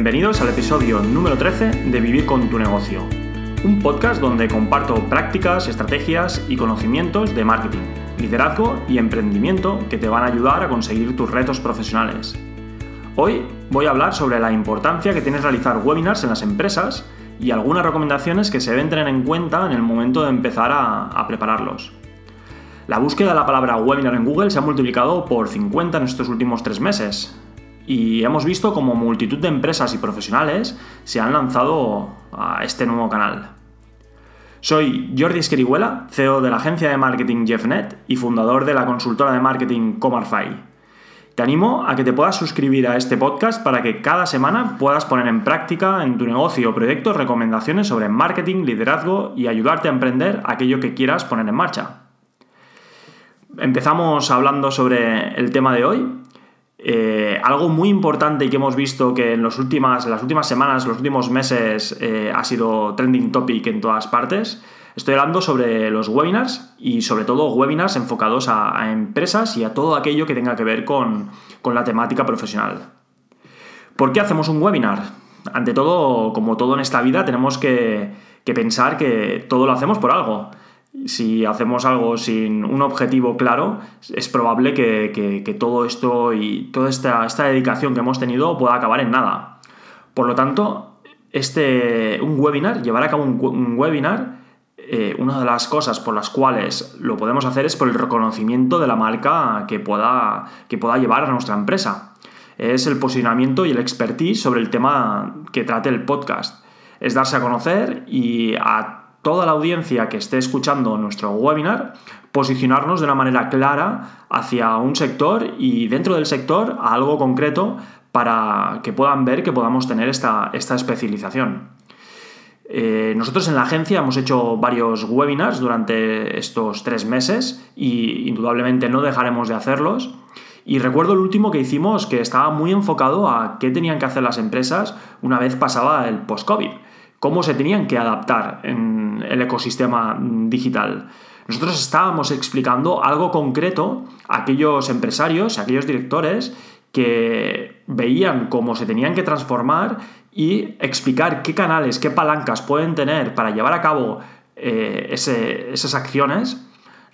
Bienvenidos al episodio número 13 de Vivir con tu negocio, un podcast donde comparto prácticas, estrategias y conocimientos de marketing, liderazgo y emprendimiento que te van a ayudar a conseguir tus retos profesionales. Hoy voy a hablar sobre la importancia que tienes realizar webinars en las empresas y algunas recomendaciones que se deben tener en cuenta en el momento de empezar a, a prepararlos. La búsqueda de la palabra webinar en Google se ha multiplicado por 50 en estos últimos tres meses, y hemos visto como multitud de empresas y profesionales se han lanzado a este nuevo canal. Soy Jordi Esquerihuela, CEO de la agencia de marketing JeffNet y fundador de la consultora de marketing Comarfy. Te animo a que te puedas suscribir a este podcast para que cada semana puedas poner en práctica en tu negocio o proyecto recomendaciones sobre marketing, liderazgo y ayudarte a emprender aquello que quieras poner en marcha. Empezamos hablando sobre el tema de hoy, eh, algo muy importante y que hemos visto que en, las últimas semanas, los últimos meses eh, ha sido trending topic en todas partes. Estoy hablando sobre los webinars y sobre todo webinars enfocados a, empresas y a todo aquello que tenga que ver con, la temática profesional. ¿Por qué hacemos un webinar? Ante todo, como todo en esta vida, tenemos que pensar que todo lo hacemos por algo si hacemos algo sin un objetivo claro, es probable que, todo esto y toda esta, dedicación que hemos tenido pueda acabar en nada. Por lo tanto, este, un webinar, llevar a cabo un, webinar, eh, una de las cosas por las cuales lo podemos hacer es por el reconocimiento de la marca que pueda, que pueda llevar a nuestra empresa. Es el posicionamiento y el expertise sobre el tema que trate el podcast. Es darse a conocer y a toda la audiencia que esté escuchando nuestro webinar, posicionarnos de una manera clara hacia un sector y dentro del sector a algo concreto para que puedan ver que podamos tener esta, esta especialización. Eh, nosotros en la agencia hemos hecho varios webinars durante estos tres meses y indudablemente no dejaremos de hacerlos. Y recuerdo el último que hicimos que estaba muy enfocado a qué tenían que hacer las empresas una vez pasaba el post-COVID cómo se tenían que adaptar el ecosistema digital. Nosotros estábamos explicando algo concreto a aquellos empresarios, a aquellos directores que veían cómo se tenían que transformar y explicar qué canales, qué palancas pueden tener para llevar a cabo eh, esas acciones,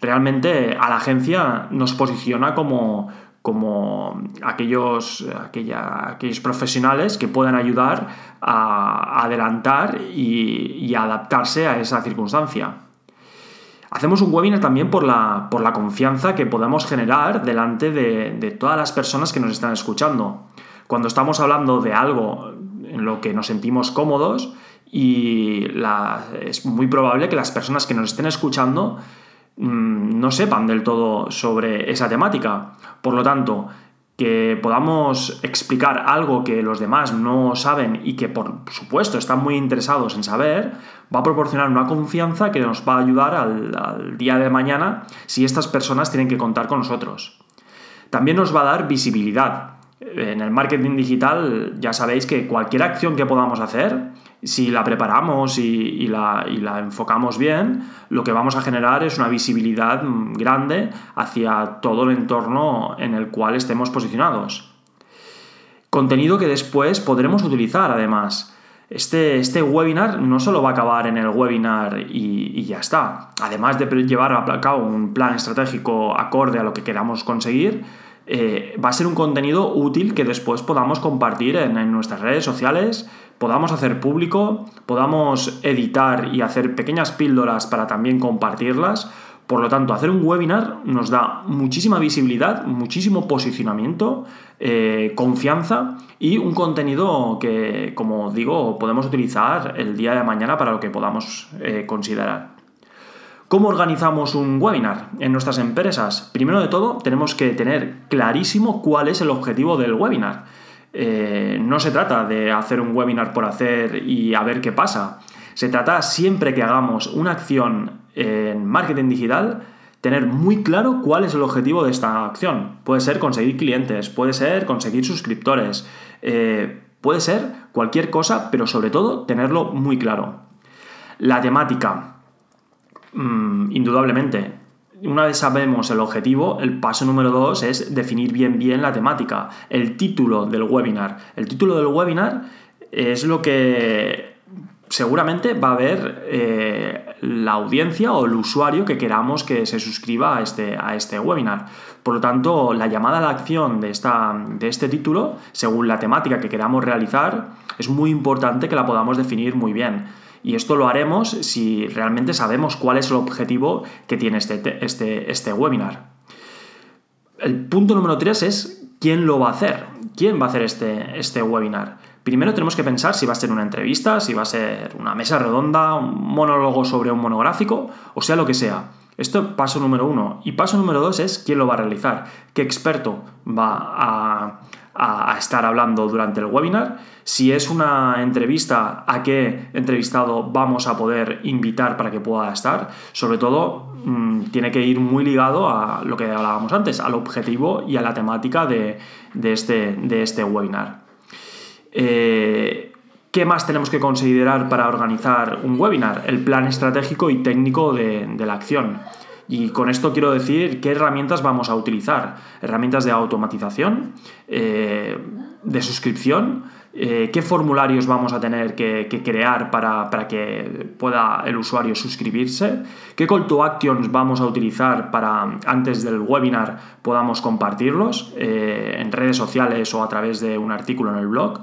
realmente a la agencia nos posiciona como, como aquellos, aquellos profesionales que puedan ayudar a adelantar y, adaptarse a esa circunstancia. Hacemos un webinar también por la, por la confianza que podemos generar delante de, todas las personas que nos están escuchando. Cuando estamos hablando de algo en lo que nos sentimos cómodos y es muy probable que las personas que nos estén escuchando Mm, no sepan del todo sobre esa temática. Por lo tanto, que podamos explicar algo que los demás no saben y que por supuesto están muy interesados en saber, va a proporcionar una confianza que nos va a ayudar al, al, día de mañana si estas personas tienen que contar con nosotros. También nos va a dar visibilidad. En el marketing digital ya sabéis que cualquier acción que podamos hacer si la preparamos y, la, enfocamos bien, lo que vamos a generar es una visibilidad grande hacia todo el entorno en el cual estemos posicionados. Contenido que después podremos utilizar además. Este, este webinar no solo va a acabar en el webinar y, ya está. Además de llevar a cabo un plan estratégico acorde a lo que queramos conseguir, eh, va a ser un contenido útil que después podamos compartir en nuestras redes sociales, podamos hacer público, podamos editar y hacer pequeñas píldoras para también compartirlas. Por lo tanto, hacer un webinar nos da muchísima visibilidad, muchísimo posicionamiento, eh, confianza y un contenido que, como digo, podemos utilizar el día de mañana para lo que podamos eh, considerar. ¿Cómo organizamos un webinar en nuestras empresas? Primero de todo, tenemos que tener clarísimo cuál es el objetivo del webinar. Eh, no se trata de hacer un webinar por hacer y a ver qué pasa. Se trata siempre que hagamos una acción en marketing digital, tener muy claro cuál es el objetivo de esta acción. Puede ser conseguir clientes, puede ser conseguir suscriptores, eh, puede ser cualquier cosa, pero sobre todo tenerlo muy claro. La temática, mm, indudablemente, una vez sabemos el objetivo, el paso número dos es definir bien bien la temática, el título del webinar. El título del webinar es lo que seguramente va a haber eh, la audiencia o el usuario que queramos que se suscriba a este, a este webinar. Por lo tanto, la llamada a la acción de, esta, de este título, según la temática que queramos realizar, es muy importante que la podamos definir muy bien. Y esto lo haremos si realmente sabemos cuál es el objetivo que tiene este, este, este webinar. El punto número 3 es quién lo va a hacer. ¿Quién va a hacer este, este webinar? Primero tenemos que pensar si va a ser una entrevista, si va a ser una mesa redonda, un monólogo sobre un monográfico, o sea lo que sea. Esto es paso número uno. Y paso número dos es quién lo va a realizar, qué experto va a, estar hablando durante el webinar, si es una entrevista, a qué entrevistado vamos a poder invitar para que pueda estar. Sobre todo, mm, tiene que ir muy ligado a lo que hablábamos antes, al objetivo y a la temática de, este, de este webinar. Eh, ¿Qué más tenemos que considerar para organizar un webinar? El plan estratégico y técnico de, la acción. Y con esto quiero decir qué herramientas vamos a utilizar. Herramientas de automatización, eh, de suscripción, eh, qué formularios vamos a tener que, crear para, que pueda el usuario suscribirse, qué call to actions vamos a utilizar para antes del webinar podamos compartirlos en redes sociales o a través de un artículo en el blog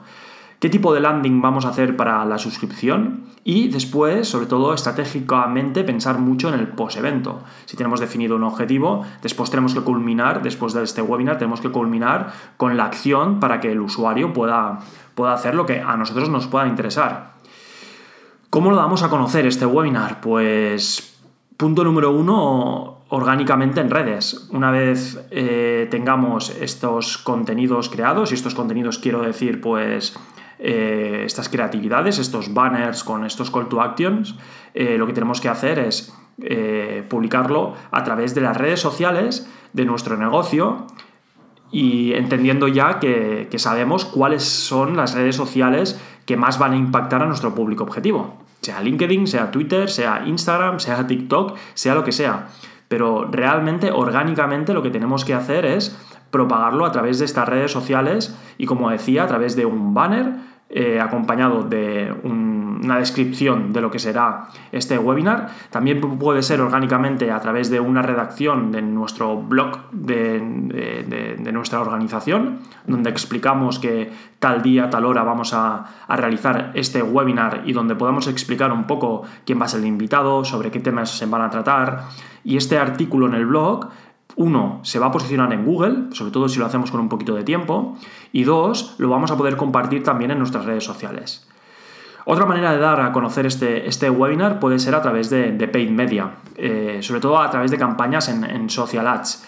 qué tipo de landing vamos a hacer para la suscripción y después, sobre todo estratégicamente, pensar mucho en el post-evento. Si tenemos definido un objetivo, después tenemos que culminar, después de este webinar, tenemos que culminar con la acción para que el usuario pueda, pueda hacer lo que a nosotros nos pueda interesar. ¿Cómo lo damos a conocer este webinar? Pues punto número uno, orgánicamente en redes. Una vez eh, tengamos estos contenidos creados, y estos contenidos quiero decir, pues eh, estas creatividades, estos banners con estos call to actions, eh, lo que tenemos que hacer es eh, publicarlo a través de las redes sociales de nuestro negocio y entendiendo ya que, sabemos cuáles son las redes sociales que más van a impactar a nuestro público objetivo. Sea LinkedIn, sea Twitter, sea Instagram, sea TikTok, sea lo que sea. Pero realmente, orgánicamente, lo que tenemos que hacer es propagarlo a través de estas redes sociales y, como decía, a través de un banner eh, acompañado de una descripción de lo que será este webinar. También puede ser orgánicamente a través de una redacción de nuestro blog de, nuestra organización, donde explicamos que tal día, tal hora vamos a, a, realizar este webinar y donde podamos explicar un poco quién va a ser el invitado, sobre qué temas se van a tratar. Y este artículo en el blog uno, se va a posicionar en Google, sobre todo si lo hacemos con un poquito de tiempo, y dos, lo vamos a poder compartir también en nuestras redes sociales. Otra manera de dar a conocer este, este webinar puede ser a través de, paid media, eh, sobre todo a través de campañas en, social ads.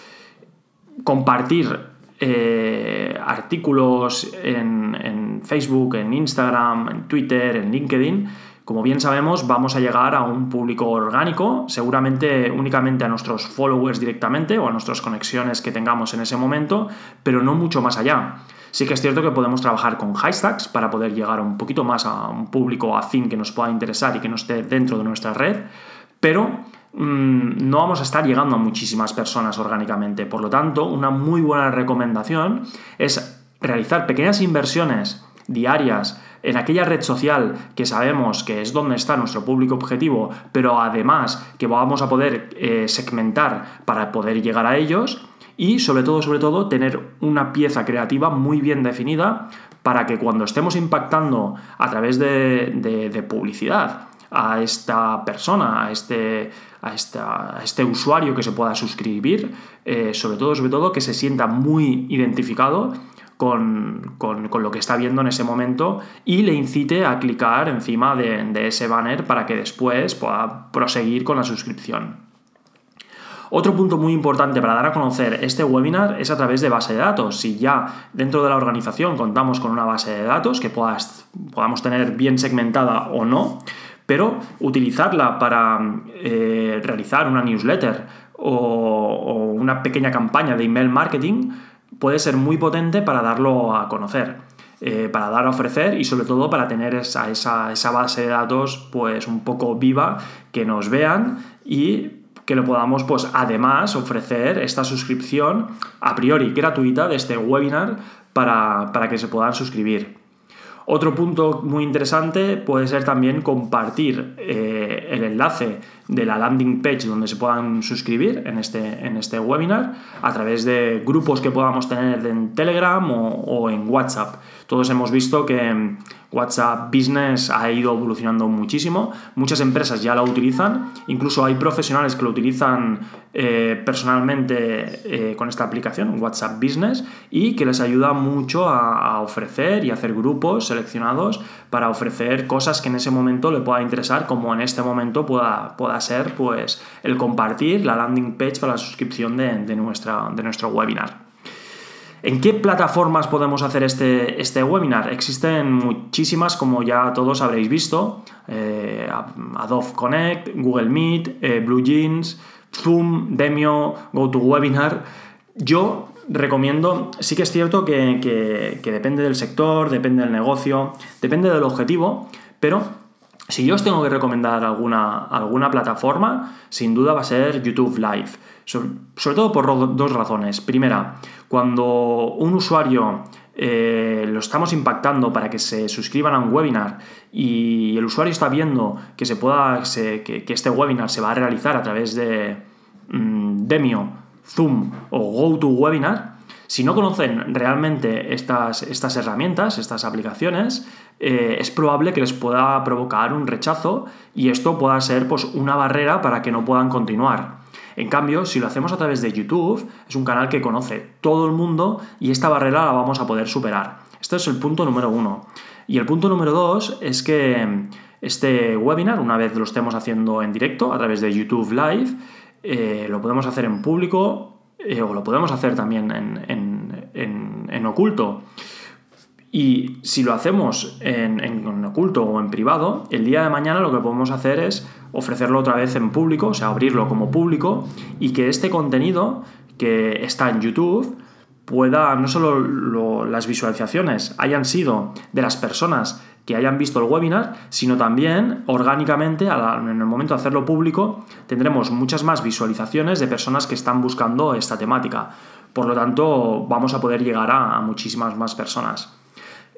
Compartir eh, artículos en, en Facebook, en Instagram, en Twitter, en LinkedIn como bien sabemos, vamos a llegar a un público orgánico, seguramente únicamente a nuestros followers directamente o a nuestras conexiones que tengamos en ese momento, pero no mucho más allá. Sí que es cierto que podemos trabajar con hashtags para poder llegar un poquito más a un público afín que nos pueda interesar y que no esté dentro de nuestra red, pero mm, no vamos a estar llegando a muchísimas personas orgánicamente. Por lo tanto, una muy buena recomendación es realizar pequeñas inversiones diarias en aquella red social que sabemos que es donde está nuestro público objetivo, pero además que vamos a poder eh, segmentar para poder llegar a ellos y sobre todo, sobre todo, tener una pieza creativa muy bien definida para que cuando estemos impactando a través de, publicidad a esta persona, a este, a, este usuario que se pueda suscribir, eh, sobre todo, sobre todo, que se sienta muy identificado con, lo que está viendo en ese momento y le incite a clicar encima de, ese banner para que después pueda proseguir con la suscripción. Otro punto muy importante para dar a conocer este webinar es a través de base de datos. Si ya dentro de la organización contamos con una base de datos que podamos tener bien segmentada o no, pero utilizarla para eh, realizar una newsletter o, una pequeña campaña de email marketing puede ser muy potente para darlo a conocer. Eh, para dar a ofrecer y sobre todo para tener esa, esa, base de datos pues un poco viva, que nos vean y que le podamos pues además ofrecer esta suscripción a priori gratuita de este webinar para, para que se puedan suscribir. Otro punto muy interesante puede ser también compartir eh, enlace de la landing page donde se puedan suscribir en este, en este webinar a través de grupos que podamos tener en Telegram o en WhatsApp. Todos hemos visto que WhatsApp Business ha ido evolucionando muchísimo, muchas empresas ya la utilizan, incluso hay profesionales que lo utilizan eh, personalmente eh, con esta aplicación, WhatsApp Business, y que les ayuda mucho a, ofrecer y hacer grupos seleccionados para ofrecer cosas que en ese momento le pueda interesar, como en este momento pueda, pueda ser pues, el compartir la landing page para la suscripción de, nuestra, de nuestro webinar. ¿En qué plataformas podemos hacer este, este webinar? Existen muchísimas, como ya todos habréis visto, eh, Adobe Connect, Google Meet, eh, Blue Jeans, Zoom, Demio, GoToWebinar. Yo recomiendo, sí que es cierto que, depende del sector, depende del negocio, depende del objetivo, pero si yo os tengo que recomendar alguna, alguna plataforma, sin duda va a ser YouTube Live. Sobre, todo por dos razones. Primera, cuando un usuario eh, lo estamos impactando para que se suscriban a un webinar y el usuario está viendo que, se pueda, que, este webinar se va a realizar a través de mm, Demio, Zoom o GoToWebinar, si no conocen realmente estas, estas herramientas, estas aplicaciones, eh, es probable que les pueda provocar un rechazo y esto pueda ser pues, una barrera para que no puedan continuar. En cambio, si lo hacemos a través de YouTube, es un canal que conoce todo el mundo y esta barrera la vamos a poder superar. Este es el punto número uno. Y el punto número dos es que este webinar, una vez lo estemos haciendo en directo a través de YouTube Live, eh, lo podemos hacer en público eh, o lo podemos hacer también en oculto. Y si lo hacemos en, oculto o en privado, el día de mañana lo que podemos hacer es ofrecerlo otra vez en público, o sea, abrirlo como público y que este contenido que está en YouTube pueda, no solo las visualizaciones hayan sido de las personas que hayan visto el webinar, sino también orgánicamente, en el momento de hacerlo público, tendremos muchas más visualizaciones de personas que están buscando esta temática. Por lo tanto, vamos a poder llegar a muchísimas más personas.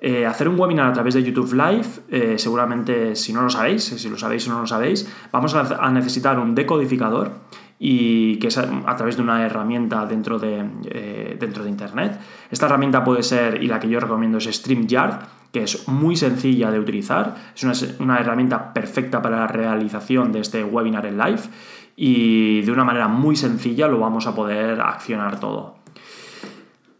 Eh, hacer un webinar a través de YouTube Live, eh, seguramente si no lo sabéis, si lo sabéis o no lo sabéis, vamos a, necesitar un decodificador y que es a, través de una herramienta dentro de, eh, dentro de Internet. Esta herramienta puede ser, y la que yo recomiendo es StreamYard, que es muy sencilla de utilizar, es una, una herramienta perfecta para la realización de este webinar en live y de una manera muy sencilla lo vamos a poder accionar todo.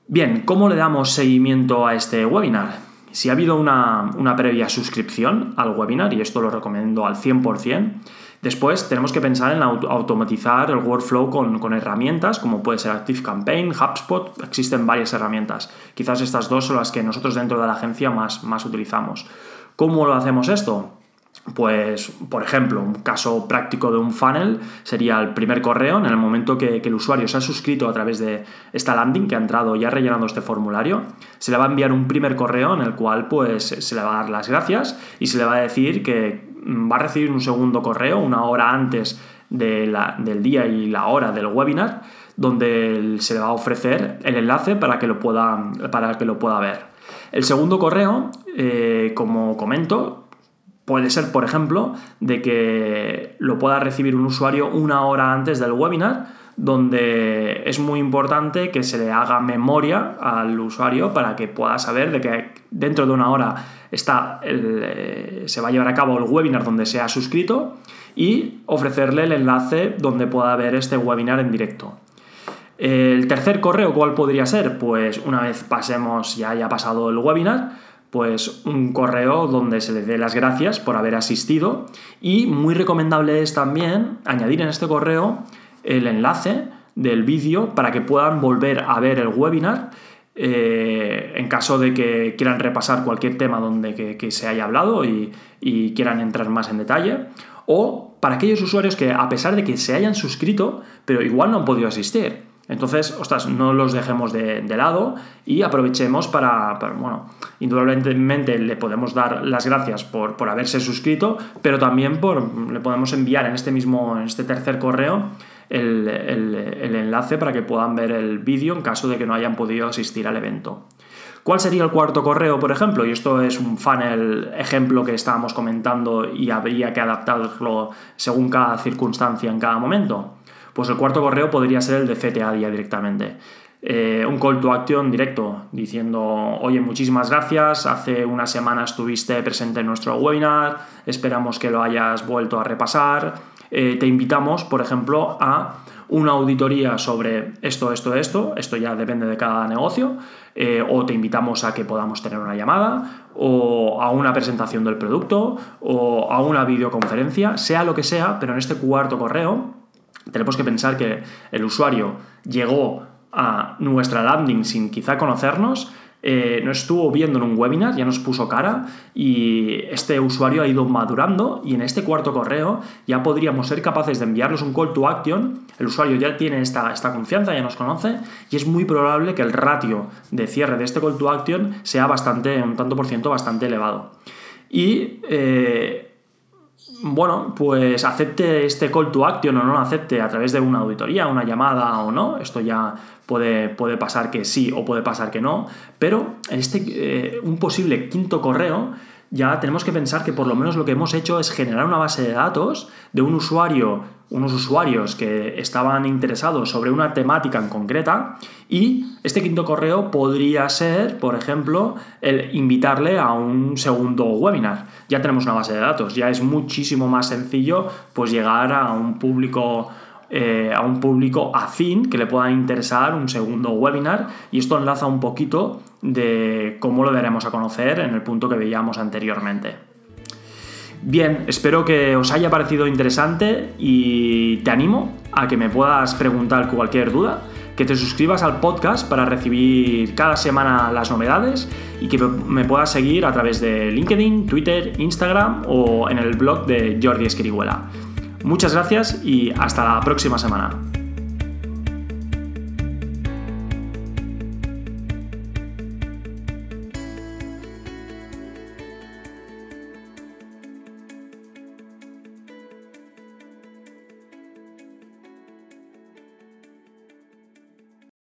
Bien, ¿cómo le damos seguimiento a este webinar? Si ha habido una, previa suscripción al webinar, y esto lo recomiendo al 100%, Después tenemos que pensar en automatizar el workflow con, herramientas como puede ser ActiveCampaign, HubSpot, existen varias herramientas. Quizás estas dos son las que nosotros dentro de la agencia más, más utilizamos. ¿Cómo lo hacemos esto? Pues, por ejemplo, un caso práctico de un funnel sería el primer correo, en el momento que, el usuario se ha suscrito a través de esta landing, que ha entrado ya rellenando este formulario, se le va a enviar un primer correo en el cual pues, se le va a dar las gracias y se le va a decir que va a recibir un segundo correo una hora antes del día y la hora del webinar, donde se le va a ofrecer el enlace para que lo pueda, para que lo pueda ver. El segundo correo, eh, como comento, Puede ser, por ejemplo, de que lo pueda recibir un usuario una hora antes del webinar, donde es muy importante que se le haga memoria al usuario para que pueda saber de que dentro de una hora está eh, se va a llevar a cabo el webinar donde se ha suscrito y ofrecerle el enlace donde pueda ver este webinar en directo. El tercer correo, ¿cuál podría ser? Pues una vez pasemos, ya haya pasado el webinar, pues un correo donde se le dé las gracias por haber asistido. Y muy recomendable es también añadir en este correo el enlace del vídeo para que puedan volver a ver el webinar eh, en caso de que quieran repasar cualquier tema donde que, se haya hablado y, quieran entrar más en detalle. O para aquellos usuarios que a pesar de que se hayan suscrito pero igual no han podido asistir entonces, ostras, no los dejemos de, lado y aprovechemos para, bueno, indudablemente le podemos dar las gracias por, haberse suscrito, pero también por, le podemos enviar en este mismo, en este tercer correo, el, el enlace para que puedan ver el vídeo en caso de que no hayan podido asistir al evento. ¿Cuál sería el cuarto correo, por ejemplo? Y esto es un funnel ejemplo que estábamos comentando y habría que adaptarlo según cada circunstancia en cada momento. Pues el cuarto correo podría ser el de CTA día directamente. Eh, un call to action directo diciendo, oye, muchísimas gracias, hace una semana estuviste presente en nuestro webinar, esperamos que lo hayas vuelto a repasar, eh, te invitamos, por ejemplo, a una auditoría sobre esto, esto, esto, esto ya depende de cada negocio, eh, o te invitamos a que podamos tener una llamada, o a una presentación del producto, o a una videoconferencia, sea lo que sea, pero en este cuarto correo tenemos que pensar que el usuario llegó a nuestra landing sin quizá conocernos, eh, nos estuvo viendo en un webinar, ya nos puso cara y este usuario ha ido madurando y en este cuarto correo ya podríamos ser capaces de enviarles un call to action, el usuario ya tiene esta, esta confianza, ya nos conoce y es muy probable que el ratio de cierre de este call to action sea bastante, un tanto por ciento bastante elevado. Y eh, bueno, pues acepte este call to action o no lo acepte a través de una auditoría, una llamada o no, esto ya puede, puede pasar que sí o puede pasar que no, pero este, eh, un posible quinto correo ya tenemos que pensar que por lo menos lo que hemos hecho es generar una base de datos de un usuario, unos usuarios que estaban interesados sobre una temática en concreta y este quinto correo podría ser, por ejemplo, el invitarle a un segundo webinar. Ya tenemos una base de datos, ya es muchísimo más sencillo pues llegar a un público eh, a un público afín que le pueda interesar un segundo webinar y esto enlaza un poquito de cómo lo daremos a conocer en el punto que veíamos anteriormente. Bien, espero que os haya parecido interesante y te animo a que me puedas preguntar cualquier duda, que te suscribas al podcast para recibir cada semana las novedades y que me puedas seguir a través de LinkedIn, Twitter, Instagram o en el blog de Jordi Esquiriguela. Muchas gracias y hasta la próxima semana.